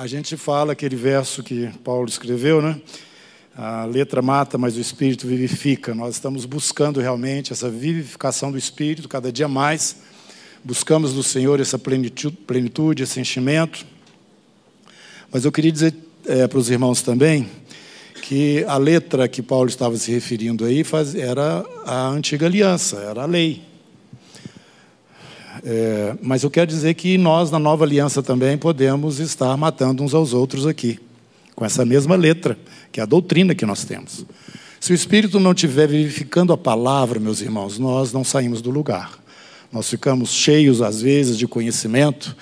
a gente fala aquele verso que Paulo escreveu, né? A letra mata, mas o espírito vivifica. Nós estamos buscando realmente essa vivificação do espírito cada dia mais. Buscamos do Senhor essa plenitude, esse enchimento. Mas eu queria dizer é, para os irmãos também que a letra que Paulo estava se referindo aí faz, era a antiga aliança, era a lei. É, mas eu quero dizer que nós, na nova aliança, também podemos estar matando uns aos outros aqui, com essa mesma letra, que é a doutrina que nós temos. Se o Espírito não estiver vivificando a palavra, meus irmãos, nós não saímos do lugar. Nós ficamos cheios, às vezes, de conhecimento,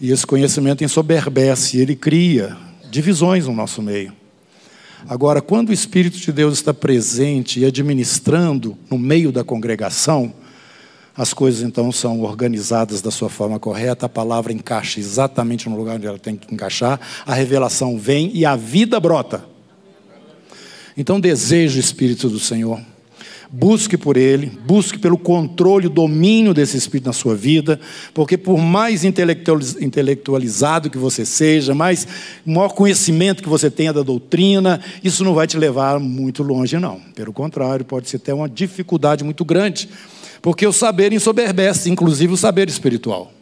e esse conhecimento ensoberbece, ele cria divisões no nosso meio. Agora, quando o Espírito de Deus está presente e administrando no meio da congregação, as coisas então são organizadas da sua forma correta, a palavra encaixa exatamente no lugar onde ela tem que encaixar, a revelação vem e a vida brota. Então deseje o Espírito do Senhor. Busque por ele, busque pelo controle, o domínio desse espírito na sua vida, porque por mais intelectualizado que você seja, mais maior conhecimento que você tenha da doutrina, isso não vai te levar muito longe, não. Pelo contrário, pode ser até uma dificuldade muito grande porque o saber ensoberbece, inclusive o saber espiritual.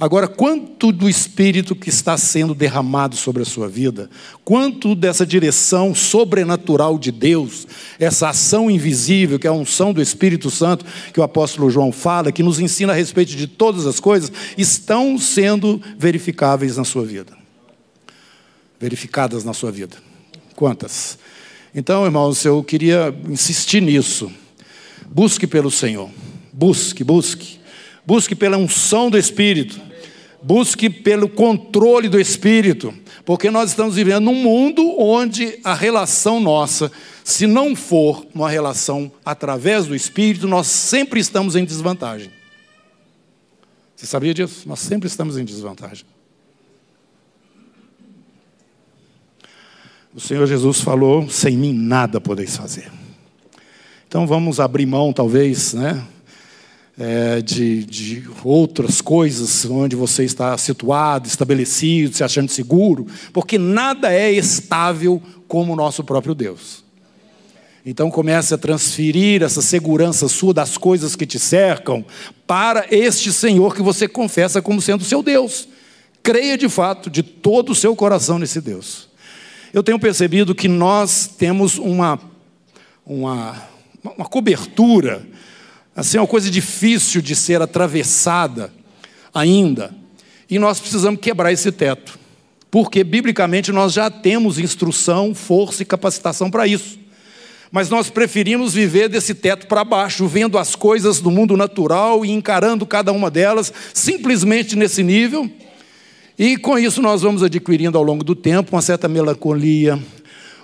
Agora, quanto do Espírito que está sendo derramado sobre a sua vida, quanto dessa direção sobrenatural de Deus, essa ação invisível, que é a unção do Espírito Santo, que o apóstolo João fala, que nos ensina a respeito de todas as coisas, estão sendo verificáveis na sua vida. Verificadas na sua vida. Quantas? Então, irmãos, eu queria insistir nisso. Busque pelo Senhor. Busque, busque. Busque pela unção do Espírito. Busque pelo controle do Espírito. Porque nós estamos vivendo num mundo onde a relação nossa, se não for uma relação através do Espírito, nós sempre estamos em desvantagem. Você sabia disso? Nós sempre estamos em desvantagem. O Senhor Jesus falou: sem mim nada podeis fazer. Então vamos abrir mão, talvez, né? É, de, de outras coisas onde você está situado, estabelecido, se achando seguro, porque nada é estável como o nosso próprio Deus. Então comece a transferir essa segurança sua das coisas que te cercam para este Senhor que você confessa como sendo seu Deus. Creia de fato, de todo o seu coração nesse Deus. Eu tenho percebido que nós temos uma, uma, uma cobertura Assim, é uma coisa difícil de ser atravessada ainda. E nós precisamos quebrar esse teto. Porque, biblicamente, nós já temos instrução, força e capacitação para isso. Mas nós preferimos viver desse teto para baixo, vendo as coisas do mundo natural e encarando cada uma delas simplesmente nesse nível. E com isso nós vamos adquirindo ao longo do tempo uma certa melancolia,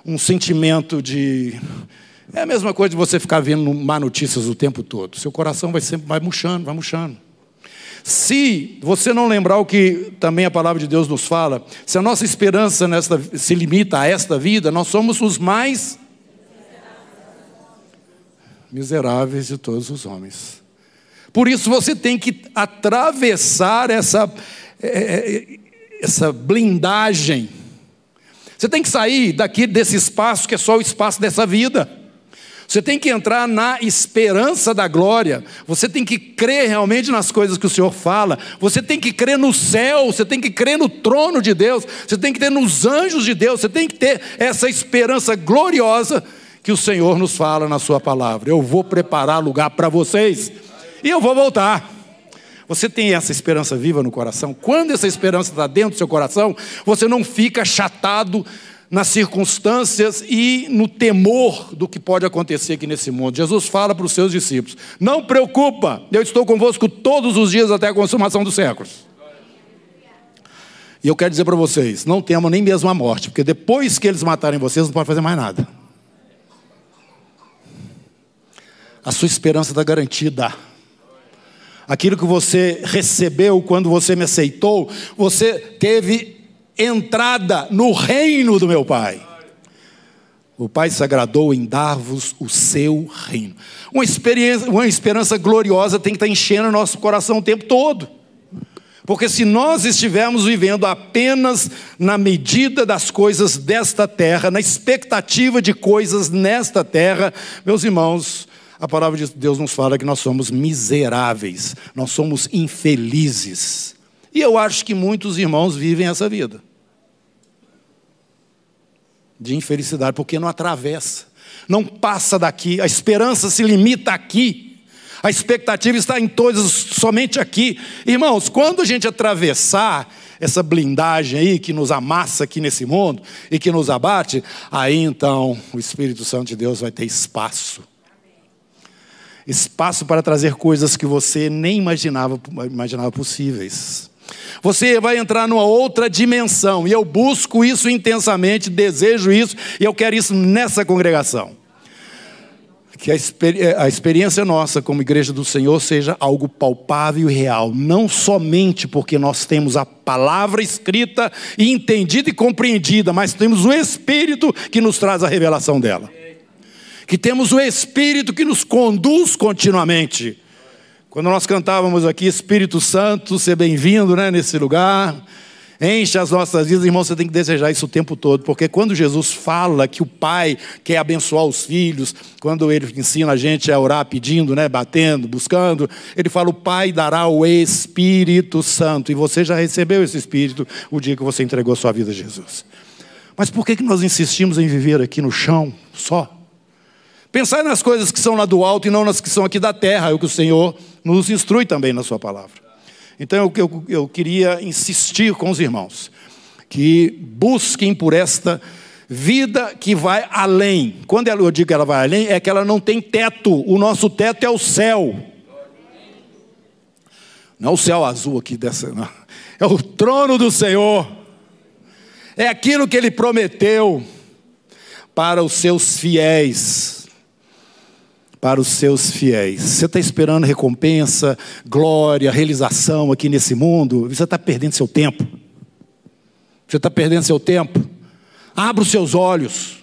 um sentimento de é a mesma coisa de você ficar vendo má notícias o tempo todo. Seu coração vai sempre vai murchando, vai murchando. Se você não lembrar o que também a palavra de Deus nos fala, se a nossa esperança nesta, se limita a esta vida, nós somos os mais miseráveis de todos os homens. Por isso você tem que atravessar essa, é, é, essa blindagem. Você tem que sair daqui desse espaço que é só o espaço dessa vida. Você tem que entrar na esperança da glória. Você tem que crer realmente nas coisas que o Senhor fala. Você tem que crer no céu. Você tem que crer no trono de Deus. Você tem que ter nos anjos de Deus. Você tem que ter essa esperança gloriosa que o Senhor nos fala na Sua palavra. Eu vou preparar lugar para vocês e eu vou voltar. Você tem essa esperança viva no coração? Quando essa esperança está dentro do seu coração, você não fica chatado nas circunstâncias e no temor do que pode acontecer aqui nesse mundo. Jesus fala para os seus discípulos: Não preocupa, eu estou convosco todos os dias até a consumação dos séculos. E eu quero dizer para vocês: não temam nem mesmo a morte, porque depois que eles matarem vocês, não pode fazer mais nada. A sua esperança está garantida. Aquilo que você recebeu quando você me aceitou, você teve entrada no reino do meu Pai. O Pai se agradou em dar-vos o seu reino. Uma, experiência, uma esperança gloriosa tem que estar enchendo nosso coração o tempo todo. Porque se nós estivermos vivendo apenas na medida das coisas desta terra, na expectativa de coisas nesta terra, meus irmãos, a palavra de Deus nos fala que nós somos miseráveis, nós somos infelizes. E eu acho que muitos irmãos vivem essa vida de infelicidade, porque não atravessa, não passa daqui, a esperança se limita aqui. A expectativa está em todos, somente aqui. Irmãos, quando a gente atravessar essa blindagem aí que nos amassa aqui nesse mundo e que nos abate, aí então o Espírito Santo de Deus vai ter espaço. Espaço para trazer coisas que você nem imaginava, imaginava possíveis. Você vai entrar numa outra dimensão, e eu busco isso intensamente, desejo isso, e eu quero isso nessa congregação que a, a experiência nossa como igreja do Senhor seja algo palpável e real, não somente porque nós temos a palavra escrita e entendida e compreendida, mas temos o Espírito que nos traz a revelação dela. Que temos o Espírito que nos conduz continuamente. Quando nós cantávamos aqui, Espírito Santo, ser bem-vindo né, nesse lugar. Enche as nossas vidas, irmão, você tem que desejar isso o tempo todo, porque quando Jesus fala que o Pai quer abençoar os filhos, quando ele ensina a gente a orar pedindo, né, batendo, buscando, ele fala: o Pai dará o Espírito Santo, e você já recebeu esse Espírito o dia que você entregou sua vida a Jesus. Mas por que, que nós insistimos em viver aqui no chão só? Pensar nas coisas que são lá do alto e não nas que são aqui da terra, é o que o Senhor nos instrui também na Sua palavra. Então eu, eu, eu queria insistir com os irmãos que busquem por esta vida que vai além. Quando eu digo que ela vai além, é que ela não tem teto. O nosso teto é o céu. Não é o céu azul aqui dessa, não. É o trono do Senhor. É aquilo que ele prometeu para os seus fiéis para os seus fiéis. Você está esperando recompensa, glória, realização aqui nesse mundo? Você está perdendo seu tempo. Você está perdendo seu tempo. Abra os seus olhos.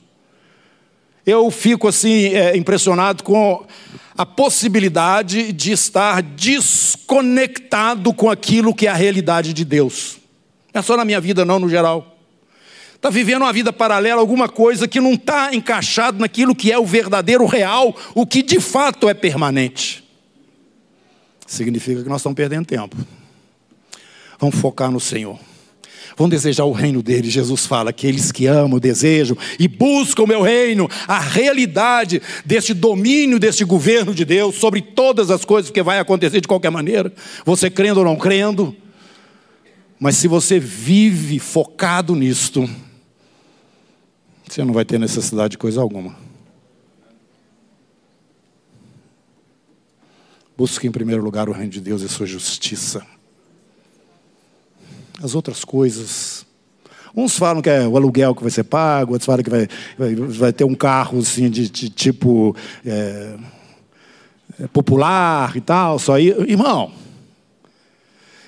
Eu fico assim é, impressionado com a possibilidade de estar desconectado com aquilo que é a realidade de Deus. Não é só na minha vida, não, no geral está vivendo uma vida paralela, alguma coisa que não está encaixado naquilo que é o verdadeiro, real, o que de fato é permanente. Significa que nós estamos perdendo tempo. Vamos focar no Senhor. Vamos desejar o reino dele. Jesus fala: aqueles que amam, desejam e buscam o meu reino, a realidade deste domínio, deste governo de Deus sobre todas as coisas que vai acontecer de qualquer maneira, você crendo ou não crendo. Mas se você vive focado nisto, você não vai ter necessidade de coisa alguma. Busque em primeiro lugar o reino de Deus e sua justiça. As outras coisas. Uns falam que é o aluguel que vai ser pago, outros falam que vai, vai, vai ter um carro assim, de, de tipo é, é popular e tal. Só aí. Irmão,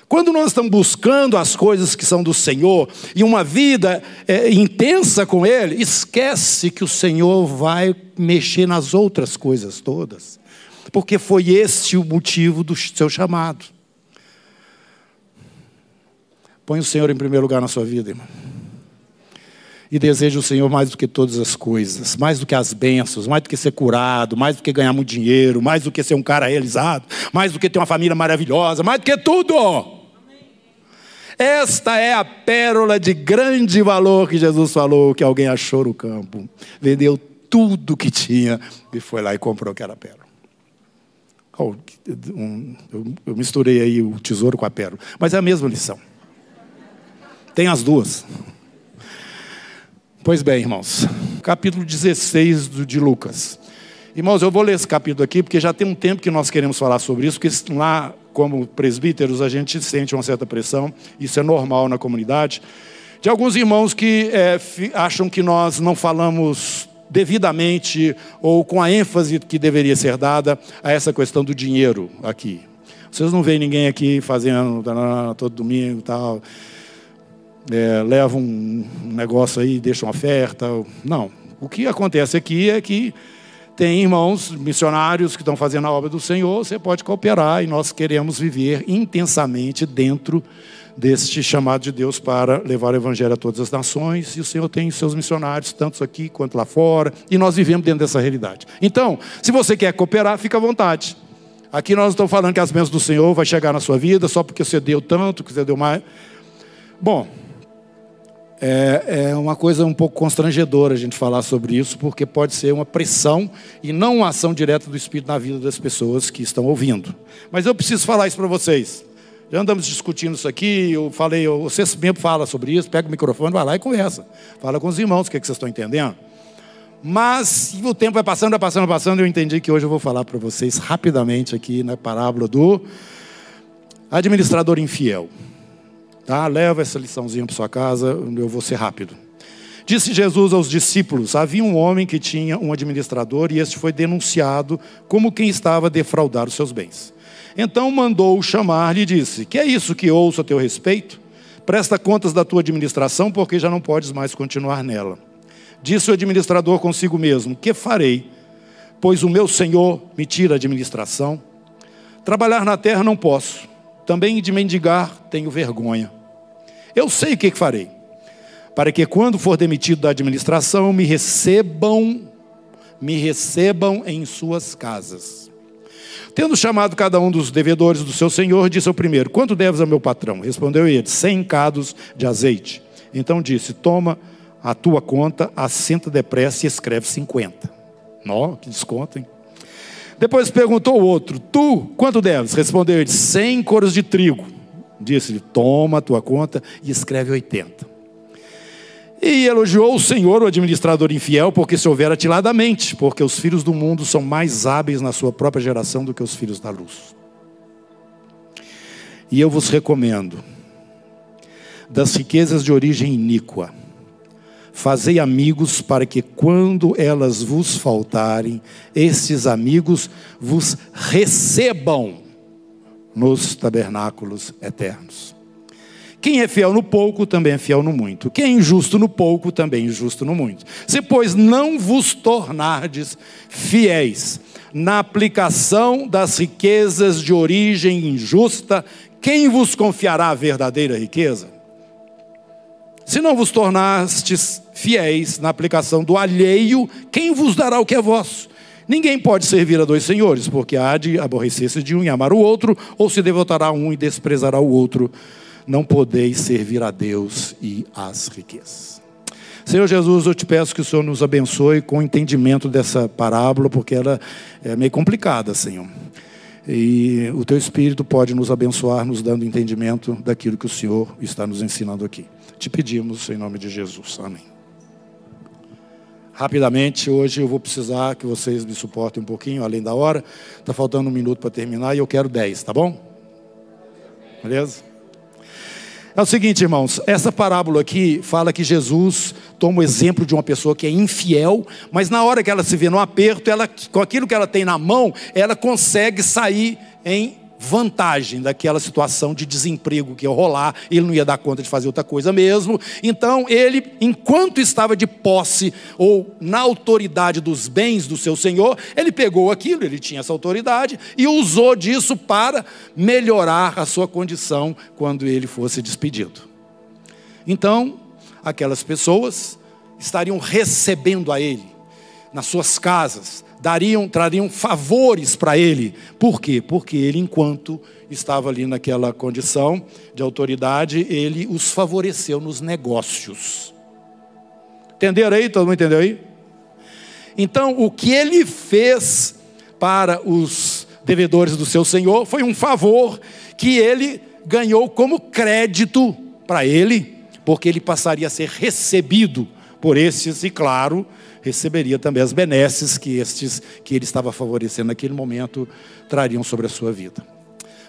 quando nós estamos buscando as coisas que são do Senhor e uma vida é, intensa com Ele, esquece que o Senhor vai mexer nas outras coisas todas, porque foi esse o motivo do seu chamado. Põe o Senhor em primeiro lugar na sua vida, irmão. E deseja o Senhor mais do que todas as coisas, mais do que as bênçãos, mais do que ser curado, mais do que ganhar muito dinheiro, mais do que ser um cara realizado, mais do que ter uma família maravilhosa, mais do que tudo. Esta é a pérola de grande valor que Jesus falou que alguém achou no campo. Vendeu tudo que tinha e foi lá e comprou aquela pérola. Oh, eu misturei aí o tesouro com a pérola, mas é a mesma lição. Tem as duas. Pois bem, irmãos, capítulo 16 de Lucas. Irmãos, eu vou ler esse capítulo aqui, porque já tem um tempo que nós queremos falar sobre isso, porque lá como presbíteros, a gente sente uma certa pressão, isso é normal na comunidade, de alguns irmãos que é, acham que nós não falamos devidamente ou com a ênfase que deveria ser dada a essa questão do dinheiro aqui. Vocês não veem ninguém aqui fazendo todo domingo e tal, é, levam um negócio aí, deixam oferta. Não. O que acontece aqui é que tem irmãos missionários que estão fazendo a obra do Senhor, você pode cooperar e nós queremos viver intensamente dentro deste chamado de Deus para levar o evangelho a todas as nações, e o Senhor tem seus missionários, tanto aqui quanto lá fora, e nós vivemos dentro dessa realidade. Então, se você quer cooperar, fica à vontade. Aqui nós estamos falando que as bênçãos do Senhor vai chegar na sua vida só porque você deu tanto, que você deu mais. Bom, é, é, uma coisa um pouco constrangedora a gente falar sobre isso, porque pode ser uma pressão e não uma ação direta do Espírito na vida das pessoas que estão ouvindo. Mas eu preciso falar isso para vocês. Já andamos discutindo isso aqui, eu falei, você mesmo fala sobre isso, pega o microfone, vai lá e conversa. Fala com os irmãos o que, é que vocês estão entendendo. Mas o tempo vai passando, vai passando, vai passando, eu entendi que hoje eu vou falar para vocês rapidamente aqui na parábola do administrador infiel. Tá? Leva essa liçãozinha para sua casa, eu vou ser rápido. Disse Jesus aos discípulos: Havia um homem que tinha um administrador e este foi denunciado como quem estava a defraudar os seus bens. Então mandou-o chamar-lhe e disse: Que é isso que ouço a teu respeito? Presta contas da tua administração, porque já não podes mais continuar nela. Disse o administrador consigo mesmo: Que farei? Pois o meu senhor me tira a administração. Trabalhar na terra não posso, também de mendigar tenho vergonha. Eu sei o que farei, para que quando for demitido da administração, me recebam, me recebam em suas casas. Tendo chamado cada um dos devedores do seu senhor, disse ao primeiro: Quanto deves ao meu patrão? Respondeu ele: Cem cados de azeite. Então disse: Toma a tua conta, assenta depressa e escreve cinquenta. Nó, que desconto, hein? Depois perguntou o outro: Tu, quanto deves? Respondeu ele: Cem coros de trigo. Disse-lhe: Toma a tua conta e escreve 80. E elogiou o Senhor, o administrador infiel, porque se houver atiladamente, porque os filhos do mundo são mais hábeis na sua própria geração do que os filhos da luz. E eu vos recomendo, das riquezas de origem iníqua, fazei amigos para que, quando elas vos faltarem, esses amigos vos recebam nos tabernáculos eternos. Quem é fiel no pouco também é fiel no muito. Quem é injusto no pouco também é injusto no muito. Se, pois, não vos tornardes fiéis na aplicação das riquezas de origem injusta, quem vos confiará a verdadeira riqueza? Se não vos tornastes fiéis na aplicação do alheio, quem vos dará o que é vosso? Ninguém pode servir a dois senhores, porque há de aborrecer-se de um e amar o outro, ou se devotará a um e desprezará o outro. Não podeis servir a Deus e às riquezas. Senhor Jesus, eu te peço que o Senhor nos abençoe com o entendimento dessa parábola, porque ela é meio complicada, Senhor. E o teu Espírito pode nos abençoar, nos dando entendimento daquilo que o Senhor está nos ensinando aqui. Te pedimos em nome de Jesus. Amém. Rapidamente, hoje eu vou precisar que vocês me suportem um pouquinho, além da hora. Está faltando um minuto para terminar e eu quero dez, tá bom? Beleza? É o seguinte, irmãos, essa parábola aqui fala que Jesus toma o exemplo de uma pessoa que é infiel, mas na hora que ela se vê no aperto, ela, com aquilo que ela tem na mão, ela consegue sair em vantagem daquela situação de desemprego que ia rolar, ele não ia dar conta de fazer outra coisa mesmo. Então, ele, enquanto estava de posse ou na autoridade dos bens do seu senhor, ele pegou aquilo, ele tinha essa autoridade e usou disso para melhorar a sua condição quando ele fosse despedido. Então, aquelas pessoas estariam recebendo a ele nas suas casas, dariam, trariam favores para ele. Por quê? Porque ele, enquanto estava ali naquela condição de autoridade, ele os favoreceu nos negócios. Entenderam aí? Todo mundo entendeu aí? Então, o que ele fez para os devedores do seu senhor foi um favor que ele ganhou como crédito para ele, porque ele passaria a ser recebido por esses, e claro, receberia também as benesses que estes que ele estava favorecendo naquele momento trariam sobre a sua vida.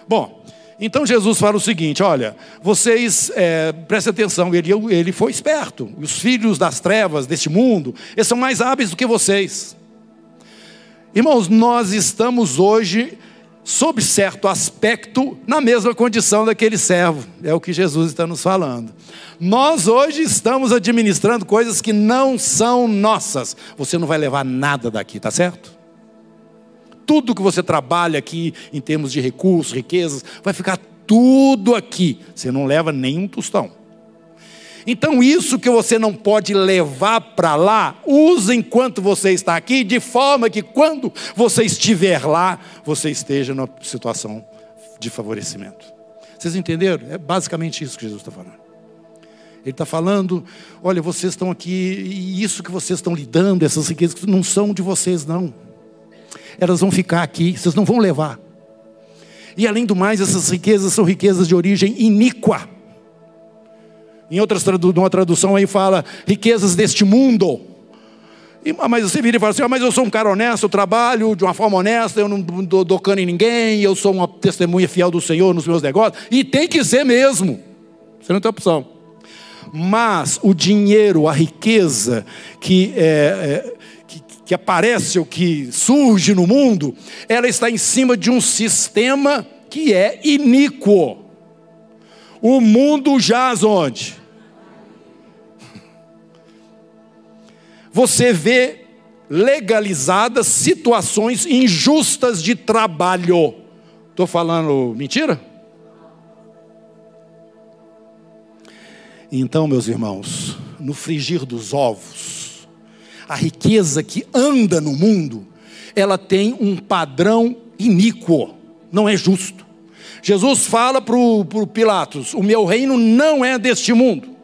Bom, então Jesus fala o seguinte: olha, vocês é, prestem atenção, ele, ele foi esperto. Os filhos das trevas deste mundo, eles são mais hábeis do que vocês. Irmãos, nós estamos hoje sob certo aspecto, na mesma condição daquele servo. É o que Jesus está nos falando. Nós hoje estamos administrando coisas que não são nossas. Você não vai levar nada daqui, tá certo? tudo que você trabalha aqui em termos de recursos, riquezas, vai ficar tudo aqui. Você não leva nenhum tostão. Então, isso que você não pode levar para lá, use enquanto você está aqui, de forma que quando você estiver lá, você esteja numa situação de favorecimento. Vocês entenderam? É basicamente isso que Jesus está falando. Ele está falando: olha, vocês estão aqui, e isso que vocês estão lidando, essas riquezas, não são de vocês, não. Elas vão ficar aqui, vocês não vão levar. E além do mais, essas riquezas são riquezas de origem iníqua. Em outras uma tradução aí fala riquezas deste mundo. E, mas você vira e fala assim: ah, mas eu sou um cara honesto, eu trabalho de uma forma honesta, eu não dou, dou cano em ninguém, eu sou uma testemunha fiel do Senhor nos meus negócios. E tem que ser mesmo. Você não tem opção. Mas o dinheiro, a riqueza que, é, é, que, que aparece ou que surge no mundo, ela está em cima de um sistema que é iníquo. O mundo jaz onde? Você vê legalizadas situações injustas de trabalho. Estou falando mentira? Então, meus irmãos, no frigir dos ovos, a riqueza que anda no mundo, ela tem um padrão iníquo, não é justo. Jesus fala para o Pilatos: O meu reino não é deste mundo.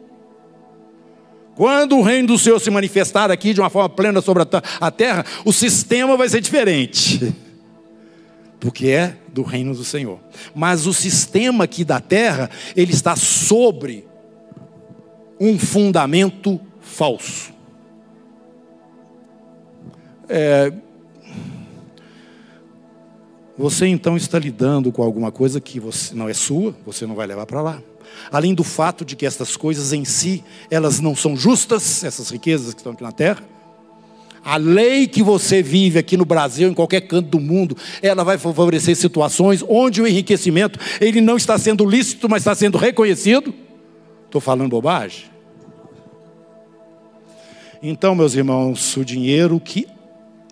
Quando o reino do Senhor se manifestar aqui de uma forma plena sobre a terra, o sistema vai ser diferente. Porque é do reino do Senhor. Mas o sistema aqui da terra, ele está sobre um fundamento falso. É, você então está lidando com alguma coisa que você, não é sua, você não vai levar para lá. Além do fato de que estas coisas em si, elas não são justas, essas riquezas que estão aqui na terra. A lei que você vive aqui no Brasil, em qualquer canto do mundo, ela vai favorecer situações onde o enriquecimento, ele não está sendo lícito, mas está sendo reconhecido. Estou falando bobagem? Então, meus irmãos, o dinheiro que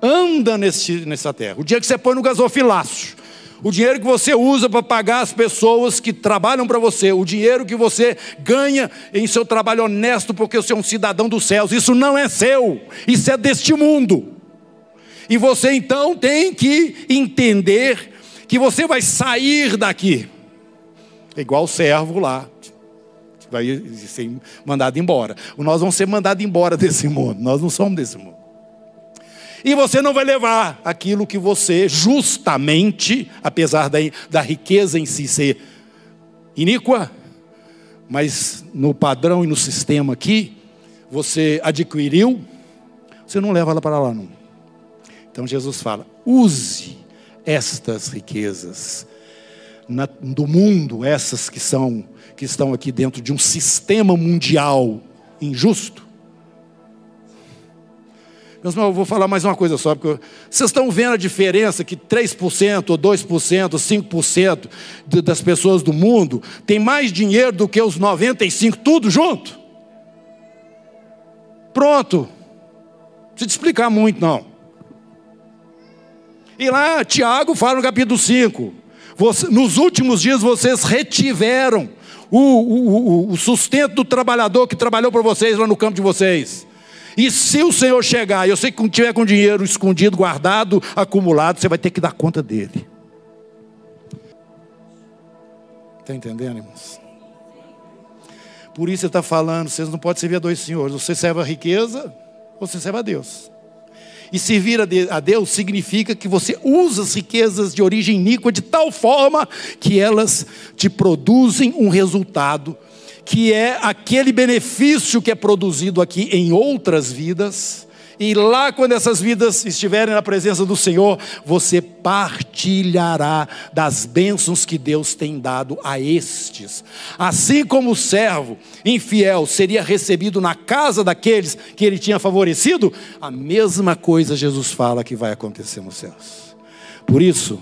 anda nesse, nessa terra. O dinheiro que você põe no gasofilácio. O dinheiro que você usa para pagar as pessoas que trabalham para você. O dinheiro que você ganha em seu trabalho honesto porque você é um cidadão dos céus. Isso não é seu. Isso é deste mundo. E você então tem que entender que você vai sair daqui. Igual o servo lá vai ser mandado embora. Nós vamos ser mandados embora desse mundo. Nós não somos desse mundo. E você não vai levar aquilo que você justamente, apesar da, da riqueza em si ser iníqua, mas no padrão e no sistema aqui, você adquiriu, você não leva ela para lá não. Então Jesus fala: use estas riquezas na, do mundo, essas que são que estão aqui dentro de um sistema mundial injusto, meus irmãos, eu vou falar mais uma coisa só, porque vocês estão vendo a diferença que 3% ou 2%, ou 5% das pessoas do mundo tem mais dinheiro do que os 95 tudo junto? Pronto. Não te explicar muito não. E lá Tiago fala no capítulo 5, você, nos últimos dias vocês retiveram o, o, o sustento do trabalhador que trabalhou para vocês lá no campo de vocês. E se o Senhor chegar, eu sei que tiver com dinheiro escondido, guardado, acumulado, você vai ter que dar conta dele. Está entendendo, irmãos? Por isso ele está falando, vocês não podem servir a dois senhores. Você serve a riqueza, ou você serve a Deus. E servir a Deus significa que você usa as riquezas de origem iníqua de tal forma que elas te produzem um resultado que é aquele benefício que é produzido aqui em outras vidas. E lá, quando essas vidas estiverem na presença do Senhor, você partilhará das bênçãos que Deus tem dado a estes. Assim como o servo infiel seria recebido na casa daqueles que ele tinha favorecido, a mesma coisa Jesus fala que vai acontecer nos céus. Por isso,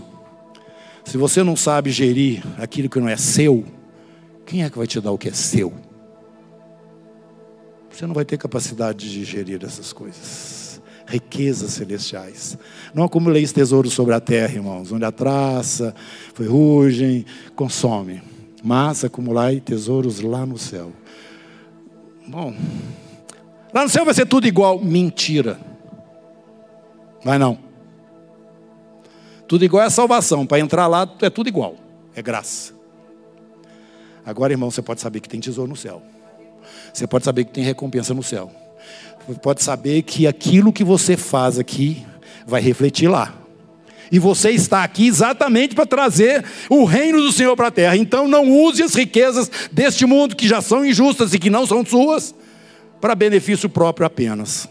se você não sabe gerir aquilo que não é seu, quem é que vai te dar o que é seu? Você não vai ter capacidade de gerir essas coisas. riquezas celestiais. Não acumuleis tesouros sobre a terra, irmãos, onde a traça, ferrugem, consome. Mas acumulai tesouros lá no céu. Bom, lá no céu vai ser tudo igual. Mentira. Vai não. Tudo igual é salvação. Para entrar lá é tudo igual. É graça. Agora, irmão, você pode saber que tem tesouro no céu. Você pode saber que tem recompensa no céu. Você pode saber que aquilo que você faz aqui vai refletir lá. E você está aqui exatamente para trazer o reino do Senhor para a terra. Então não use as riquezas deste mundo que já são injustas e que não são suas para benefício próprio apenas.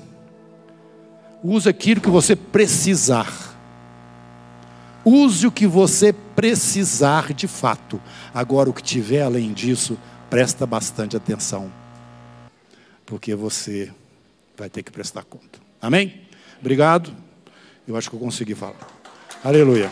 Use aquilo que você precisar. Use o que você precisar de fato. Agora, o que tiver além disso, presta bastante atenção, porque você vai ter que prestar conta. Amém? Obrigado. Eu acho que eu consegui falar. Aleluia.